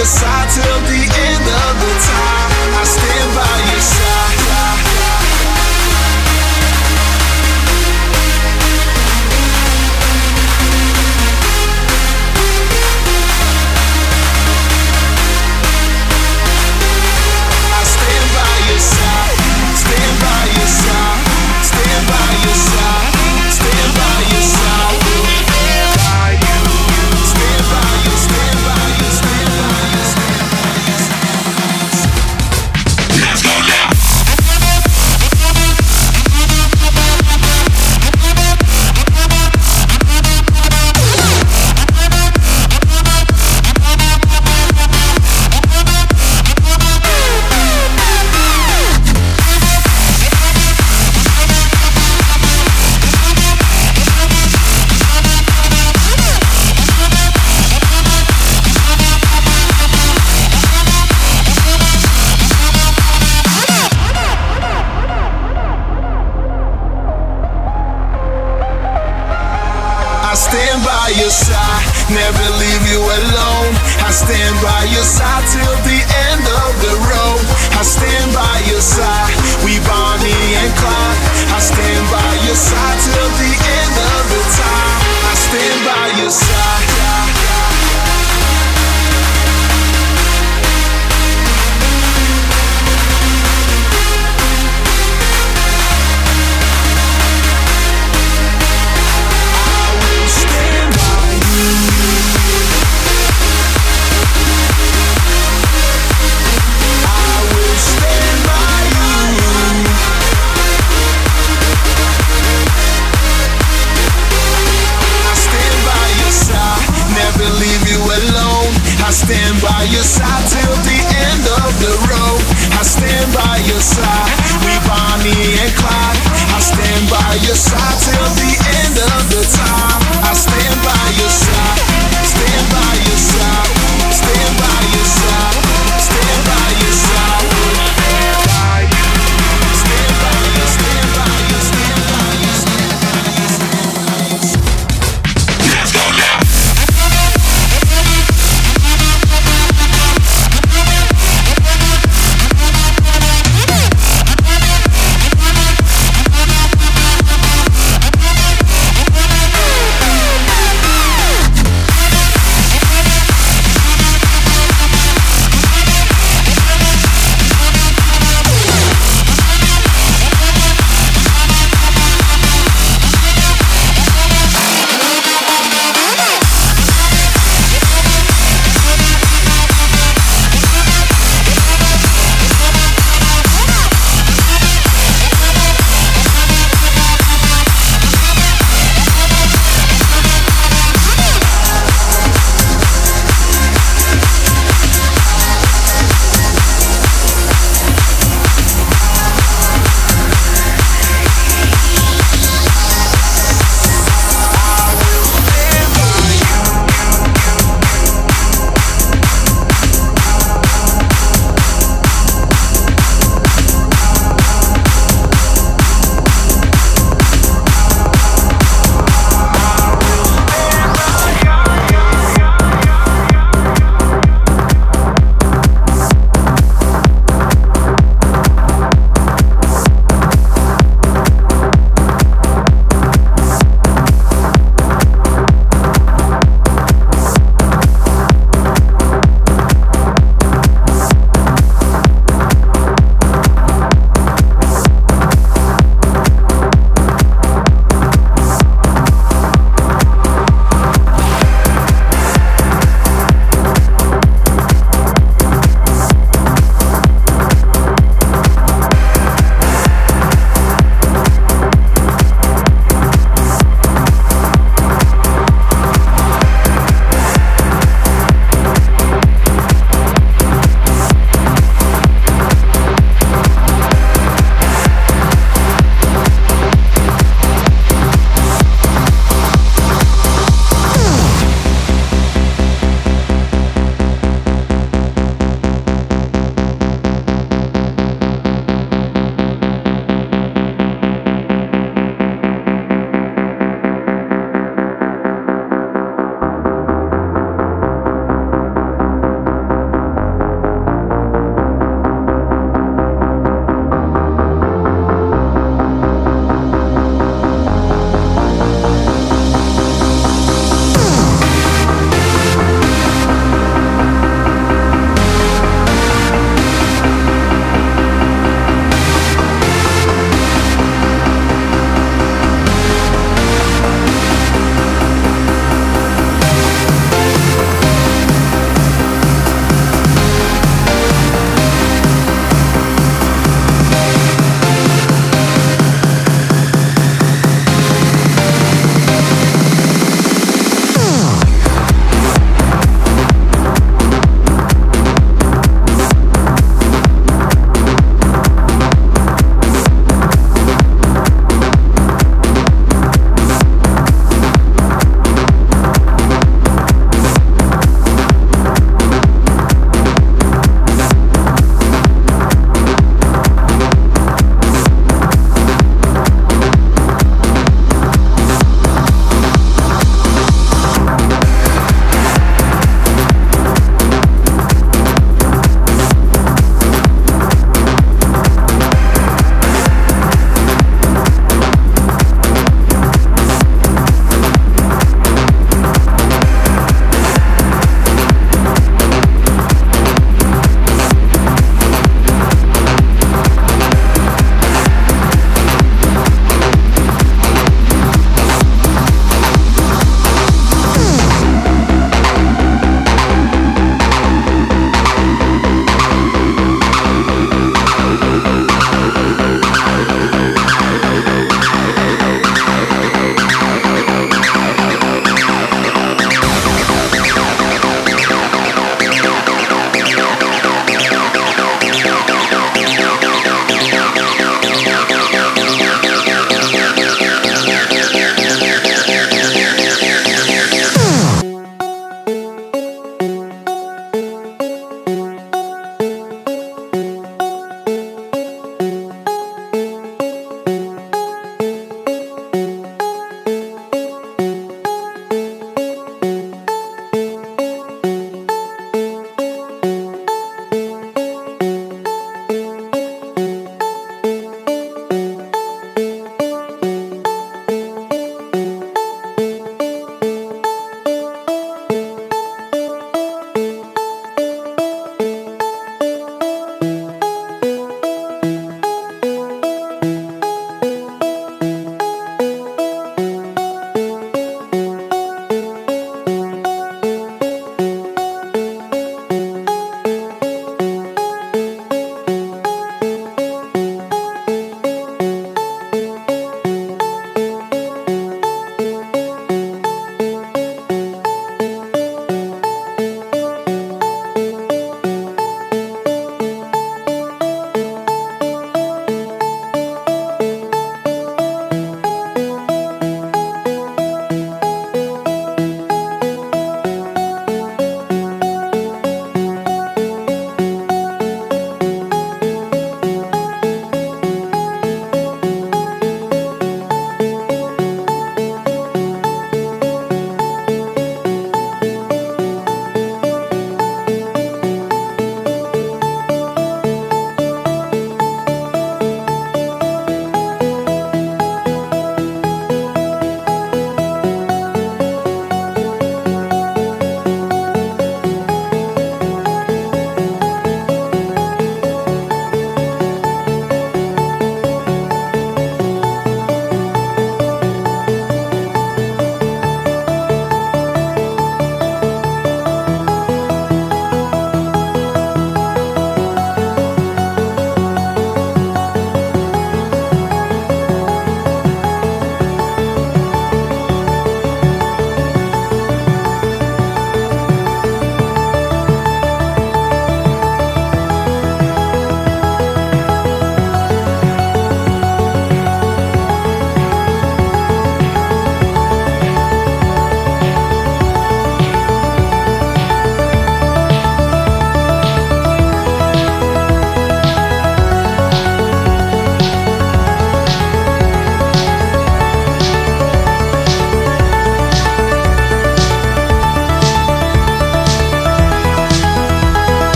your side till the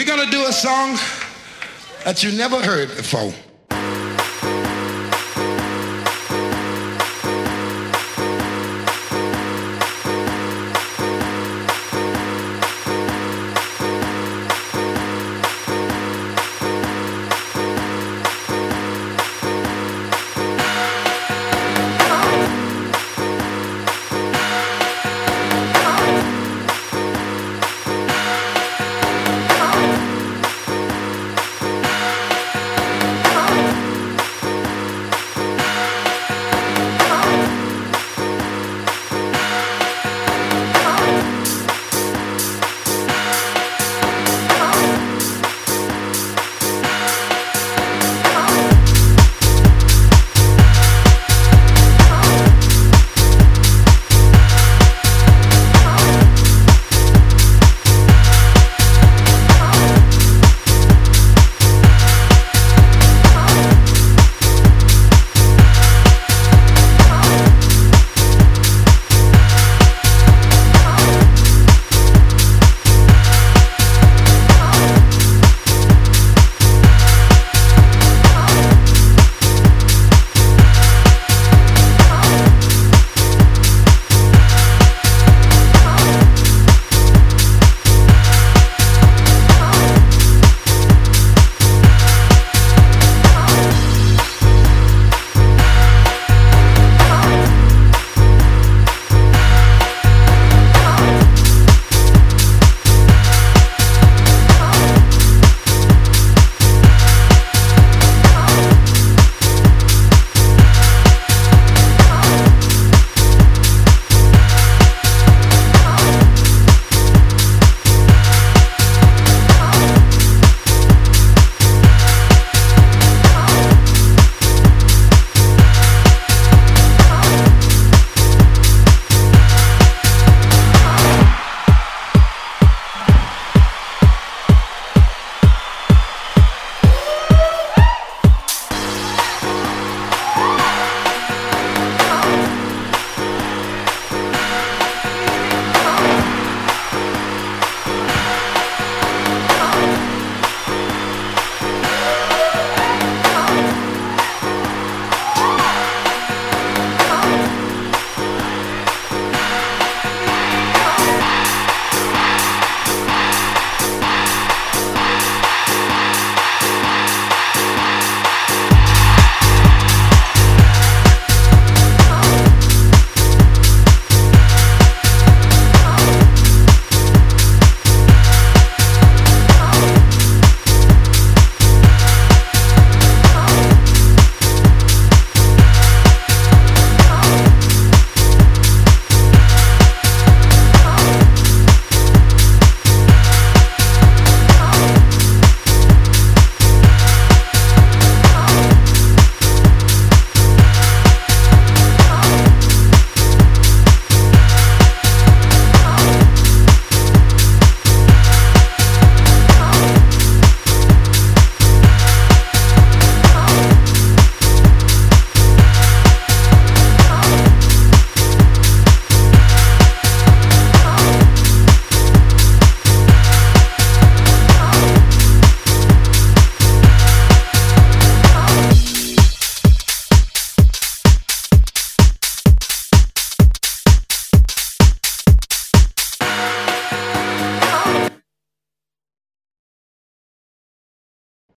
We're going to do a song that you never heard before.